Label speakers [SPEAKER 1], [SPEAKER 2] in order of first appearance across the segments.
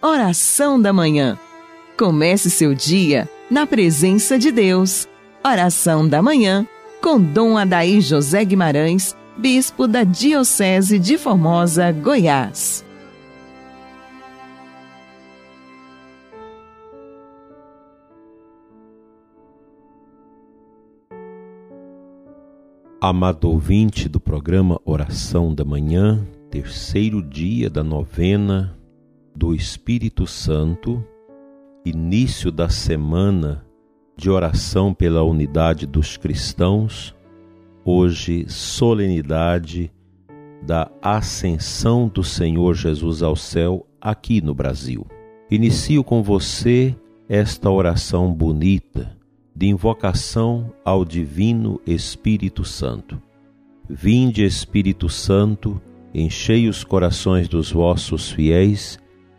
[SPEAKER 1] Oração da Manhã. Comece seu dia na presença de Deus. Oração da Manhã com Dom Adaí José Guimarães, Bispo da Diocese de Formosa, Goiás.
[SPEAKER 2] Amado ouvinte do programa Oração da Manhã, terceiro dia da novena do Espírito Santo, início da semana de oração pela unidade dos cristãos, hoje, solenidade da ascensão do Senhor Jesus ao céu aqui no Brasil. Inicio com você esta oração bonita de invocação ao Divino Espírito Santo. Vinde, Espírito Santo, enchei os corações dos vossos fiéis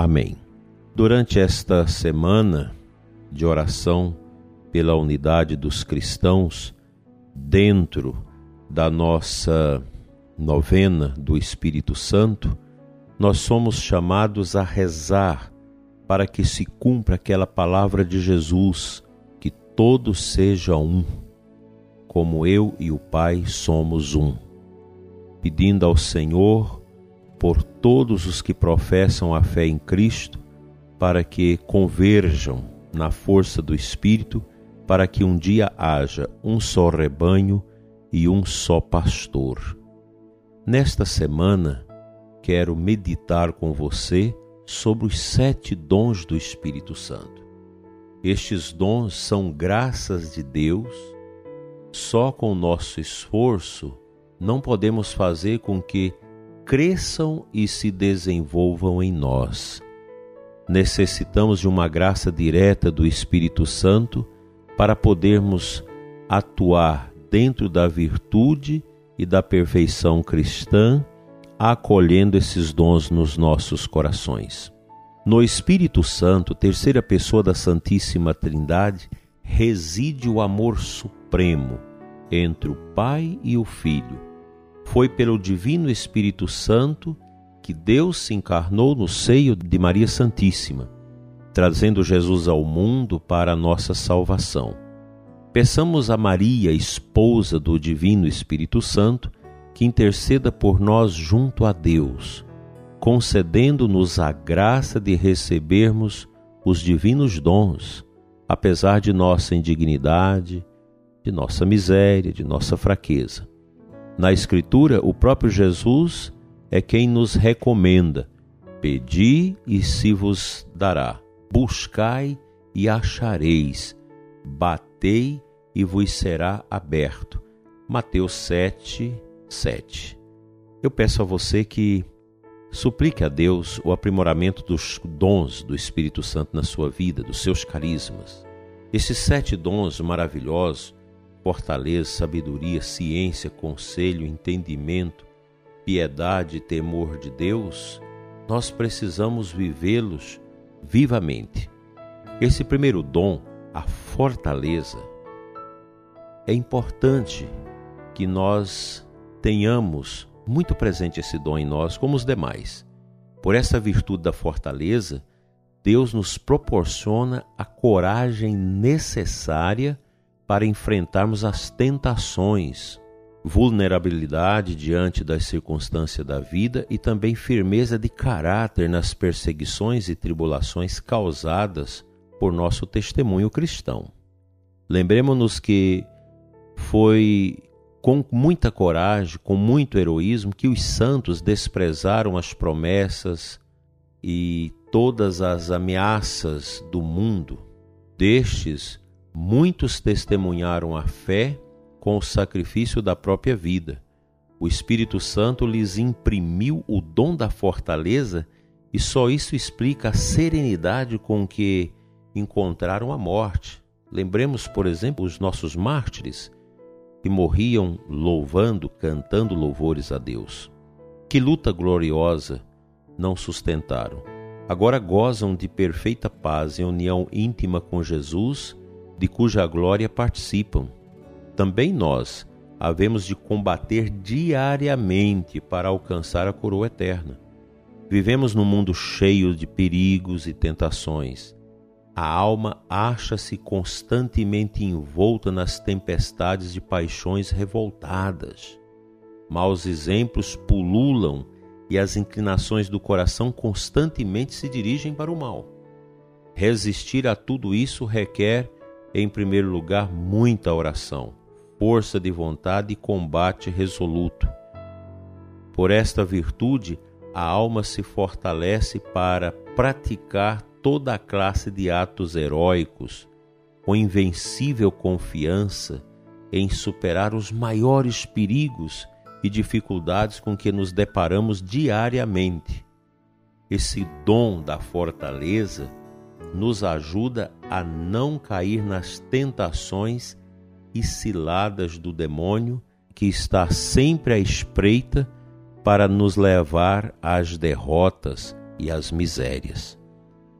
[SPEAKER 2] Amém. Durante esta semana de oração pela unidade dos cristãos, dentro da nossa novena do Espírito Santo, nós somos chamados a rezar para que se cumpra aquela palavra de Jesus, que todos sejam um, como eu e o Pai somos um. Pedindo ao Senhor por todos os que professam a fé em Cristo, para que converjam na força do Espírito, para que um dia haja um só rebanho e um só pastor. Nesta semana, quero meditar com você sobre os sete dons do Espírito Santo. Estes dons são graças de Deus. Só com nosso esforço não podemos fazer com que cresçam e se desenvolvam em nós. Necessitamos de uma graça direta do Espírito Santo para podermos atuar dentro da virtude e da perfeição cristã acolhendo esses dons nos nossos corações. No Espírito Santo, terceira pessoa da Santíssima Trindade, reside o amor supremo entre o Pai e o Filho. Foi pelo Divino Espírito Santo que Deus se encarnou no seio de Maria Santíssima, trazendo Jesus ao mundo para a nossa salvação. Peçamos a Maria, esposa do Divino Espírito Santo, que interceda por nós junto a Deus, concedendo-nos a graça de recebermos os divinos dons, apesar de nossa indignidade, de nossa miséria, de nossa fraqueza. Na Escritura, o próprio Jesus é quem nos recomenda: Pedi e se vos dará, buscai e achareis, batei e vos será aberto. Mateus 7, 7. Eu peço a você que suplique a Deus o aprimoramento dos dons do Espírito Santo na sua vida, dos seus carismas. Esses sete dons maravilhosos fortaleza, sabedoria, ciência, conselho, entendimento, piedade e temor de Deus nós precisamos vivê-los vivamente. Esse primeiro dom, a fortaleza, é importante que nós tenhamos muito presente esse dom em nós, como os demais. Por essa virtude da fortaleza, Deus nos proporciona a coragem necessária para enfrentarmos as tentações, vulnerabilidade diante das circunstâncias da vida e também firmeza de caráter nas perseguições e tribulações causadas por nosso testemunho cristão. Lembremos-nos que foi com muita coragem, com muito heroísmo, que os santos desprezaram as promessas e todas as ameaças do mundo. Destes, muitos testemunharam a fé com o sacrifício da própria vida. O Espírito Santo lhes imprimiu o dom da fortaleza E só isso explica a serenidade com que encontraram a morte. Lembremos, por exemplo, os nossos mártires que morriam louvando, cantando louvores a Deus. Que luta gloriosa não sustentaram. Agora gozam de perfeita paz em união íntima com Jesus, de cuja glória participam. Também nós havemos de combater diariamente para alcançar a coroa eterna. Vivemos num mundo cheio de perigos e tentações. A alma acha-se constantemente envolta nas tempestades de paixões revoltadas. Maus exemplos pululam e as inclinações do coração constantemente se dirigem para o mal. Resistir a tudo isso requer, em primeiro lugar, muita oração, força de vontade e combate resoluto. Por esta virtude, a alma se fortalece para praticar toda a classe de atos heróicos, com invencível confiança em superar os maiores perigos e dificuldades com que nos deparamos diariamente. Esse dom da fortaleza nos ajuda a não cair nas tentações e ciladas do demônio que está sempre à espreita para nos levar às derrotas e às misérias.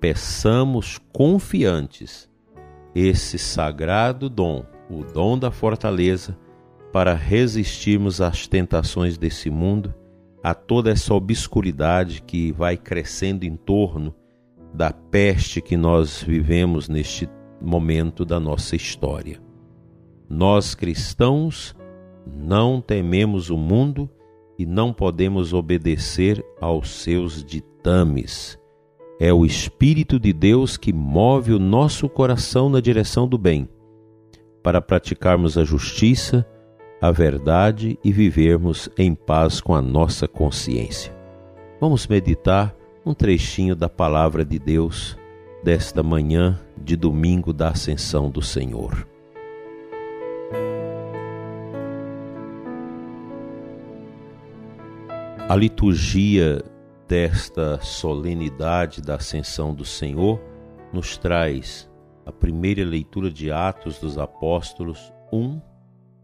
[SPEAKER 2] Peçamos confiantes esse sagrado dom, o dom da fortaleza, para resistirmos às tentações desse mundo, a toda essa obscuridade que vai crescendo em torno da peste que nós vivemos neste momento da nossa história. Nós cristãos não tememos o mundo e não podemos obedecer aos seus ditames. É o Espírito de Deus que move o nosso coração na direção do bem, para praticarmos a justiça, a verdade e vivermos em paz com a nossa consciência. Vamos meditar um trechinho da palavra de Deus desta manhã de domingo da Ascensão do Senhor. A liturgia desta solenidade da Ascensão do Senhor nos traz a primeira leitura de Atos dos Apóstolos 1,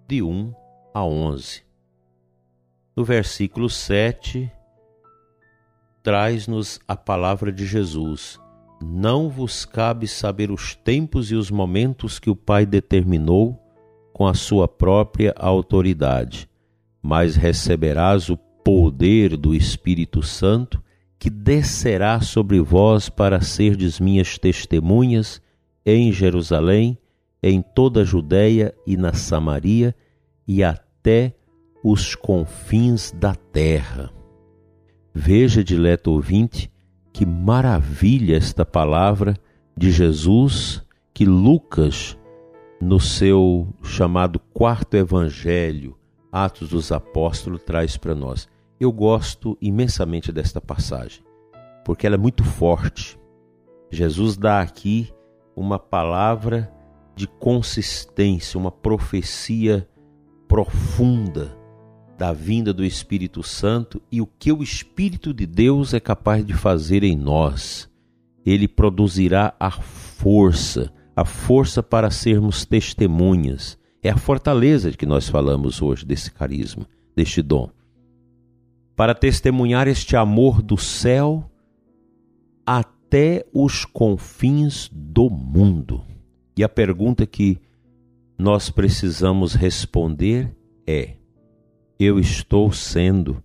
[SPEAKER 2] de 1 a 11. No versículo 7, traz-nos a palavra de Jesus: Não vos cabe saber os tempos e os momentos que o Pai determinou com a sua própria autoridade, mas receberás o poder do Espírito Santo que descerá sobre vós para serdes minhas testemunhas em Jerusalém, em toda a Judéia e na Samaria e até os confins da terra. Veja, dileto ouvinte, que maravilha esta palavra de Jesus que Lucas, no seu chamado quarto evangelho, Atos dos Apóstolos, traz para nós. Eu gosto imensamente desta passagem, porque ela é muito forte. Jesus dá aqui uma palavra de consistência, uma profecia profunda da vinda do Espírito Santo e o que o Espírito de Deus é capaz de fazer em nós. Ele produzirá a força, a força para sermos testemunhas. É a fortaleza de que nós falamos hoje desse carisma, deste dom. Para testemunhar este amor do céu até os confins do mundo. E a pergunta que nós precisamos responder é: eu estou sendo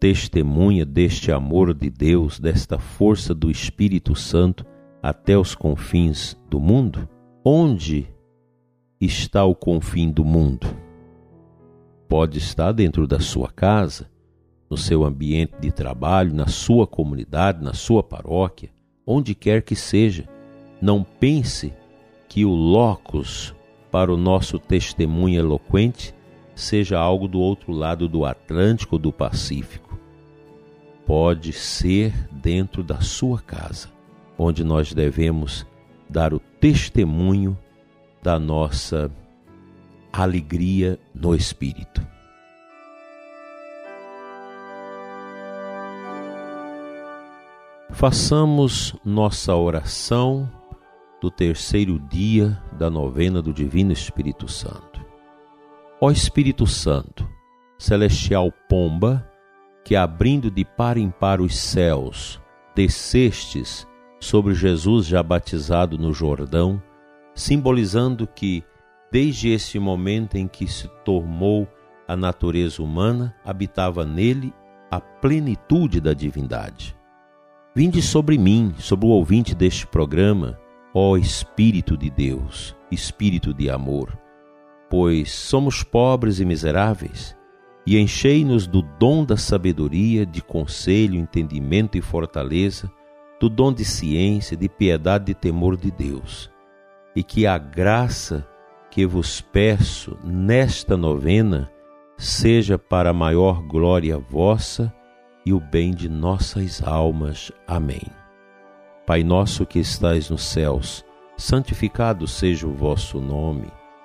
[SPEAKER 2] testemunha deste amor de Deus, desta força do Espírito Santo até os confins do mundo? Onde está o confim do mundo? Pode estar dentro da sua casa, no seu ambiente de trabalho, na sua comunidade, na sua paróquia, onde quer que seja. Não pense que o locus para o nosso testemunho eloquente seja algo do outro lado do Atlântico ou do Pacífico. Pode ser dentro da sua casa, onde nós devemos dar o testemunho da nossa alegria no Espírito. Façamos nossa oração do terceiro dia da novena do Divino Espírito Santo. Ó Espírito Santo, celestial pomba, que abrindo de par em par os céus, descestes sobre Jesus já batizado no Jordão, simbolizando que, desde esse momento em que se tornou a natureza humana, habitava nele a plenitude da divindade. Vinde sobre mim, sobre o ouvinte deste programa, ó Espírito de Deus, Espírito de amor, pois somos pobres e miseráveis, e enchei-nos do dom da sabedoria, de conselho, entendimento e fortaleza, do dom de ciência, de piedade e temor de Deus, e que a graça que vos peço nesta novena seja para a maior glória vossa e o bem de nossas almas. Amém. Pai nosso que estais nos céus, santificado seja o vosso nome,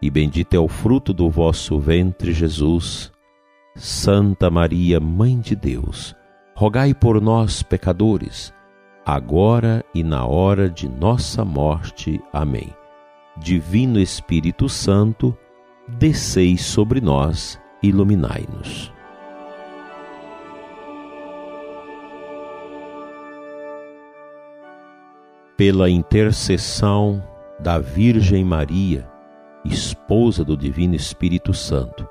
[SPEAKER 2] e bendito é o fruto do vosso ventre, Jesus. Santa Maria, Mãe de Deus, rogai por nós, pecadores, agora e na hora de nossa morte. Amém. Divino Espírito Santo, descei sobre nós, iluminai-nos. pela intercessão da Virgem Maria, esposa do Divino Espírito Santo,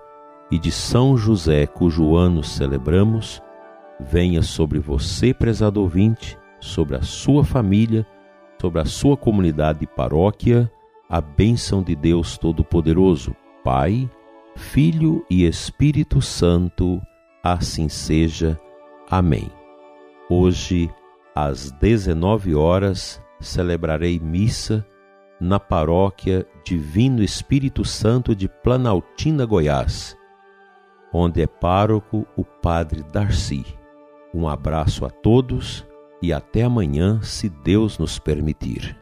[SPEAKER 2] e de São José, cujo ano celebramos, venha sobre você, prezado ouvinte, sobre a sua família, sobre a sua comunidade e paróquia, a bênção de Deus Todo-Poderoso, Pai, Filho e Espírito Santo, assim seja. Amém. Hoje, às 19 horas, celebrarei missa na paróquia Divino Espírito Santo de Planaltina, Goiás, onde é pároco o Padre Darcy. Um abraço a todos e até amanhã, se Deus nos permitir.